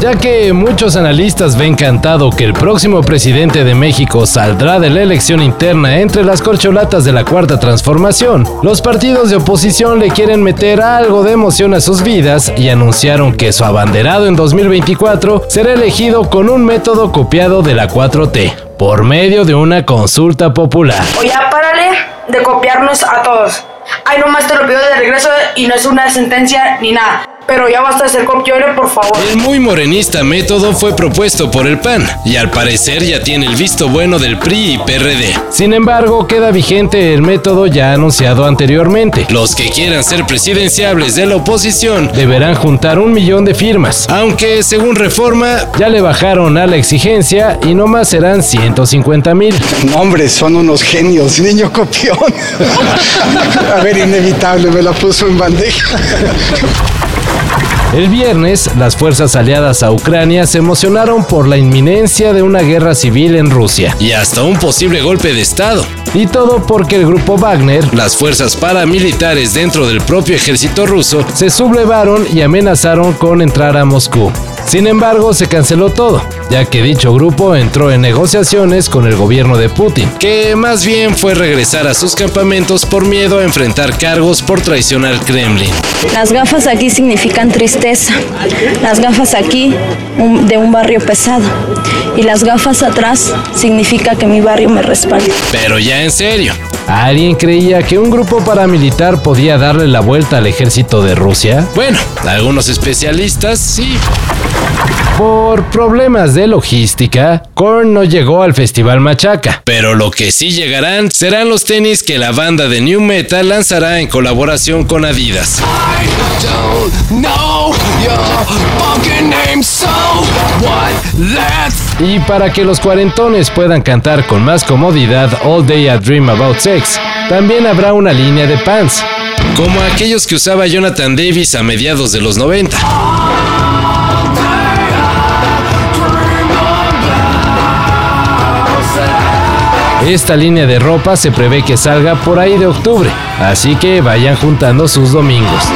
ya que muchos analistas ven cantado que el próximo presidente de México saldrá de la elección interna entre las corcholatas de la cuarta transformación, los partidos de oposición le quieren meter algo de emoción a sus vidas y anunciaron que su abanderado en 2024 será elegido con un método copiado de la 4T, por medio de una consulta popular. Oye, párale de copiarnos a todos. Ay, nomás te lo pido de regreso y no es una sentencia ni nada pero ya basta de ser copione, por favor. El muy morenista método fue propuesto por el PAN y al parecer ya tiene el visto bueno del PRI y PRD. Sin embargo, queda vigente el método ya anunciado anteriormente. Los que quieran ser presidenciables de la oposición deberán juntar un millón de firmas, aunque según reforma ya le bajaron a la exigencia y no más serán 150 mil. hombre, son unos genios, niño copión. a ver, inevitable, me la puso en bandeja. El viernes, las fuerzas aliadas a Ucrania se emocionaron por la inminencia de una guerra civil en Rusia y hasta un posible golpe de Estado. Y todo porque el grupo Wagner, las fuerzas paramilitares dentro del propio ejército ruso, se sublevaron y amenazaron con entrar a Moscú. Sin embargo, se canceló todo, ya que dicho grupo entró en negociaciones con el gobierno de Putin, que más bien fue regresar a sus campamentos por miedo a enfrentar cargos por traición al Kremlin. Las gafas aquí significan tristeza, las gafas aquí de un barrio pesado y las gafas atrás significa que mi barrio me respalda. Pero ya en serio, ¿Alguien creía que un grupo paramilitar podía darle la vuelta al ejército de Rusia? Bueno, algunos especialistas sí. Por problemas de logística, Korn no llegó al Festival Machaca, pero lo que sí llegarán serán los tenis que la banda de New Metal lanzará en colaboración con Adidas. Y para que los cuarentones puedan cantar con más comodidad All Day I Dream About Sex, también habrá una línea de pants, como aquellos que usaba Jonathan Davis a mediados de los 90. Esta línea de ropa se prevé que salga por ahí de octubre, así que vayan juntando sus domingos.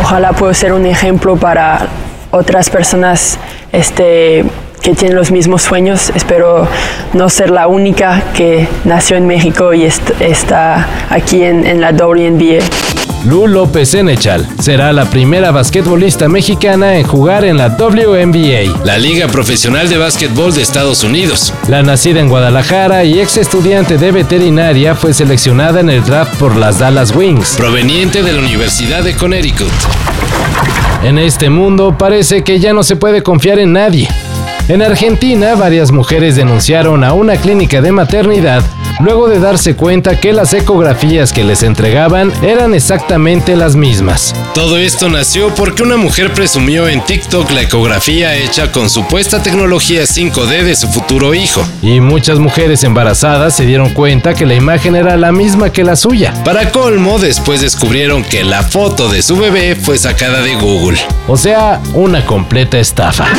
Ojalá pueda ser un ejemplo para otras personas este, que tienen los mismos sueños. Espero no ser la única que nació en México y está aquí en, en la WNBA. Lu López Enechal será la primera basquetbolista mexicana en jugar en la WNBA, la Liga Profesional de Básquetbol de Estados Unidos. La nacida en Guadalajara y ex estudiante de veterinaria fue seleccionada en el draft por las Dallas Wings, proveniente de la Universidad de Connecticut. En este mundo parece que ya no se puede confiar en nadie. En Argentina, varias mujeres denunciaron a una clínica de maternidad luego de darse cuenta que las ecografías que les entregaban eran exactamente las mismas. Todo esto nació porque una mujer presumió en TikTok la ecografía hecha con supuesta tecnología 5D de su futuro hijo. Y muchas mujeres embarazadas se dieron cuenta que la imagen era la misma que la suya. Para colmo, después descubrieron que la foto de su bebé fue sacada de Google. O sea, una completa estafa.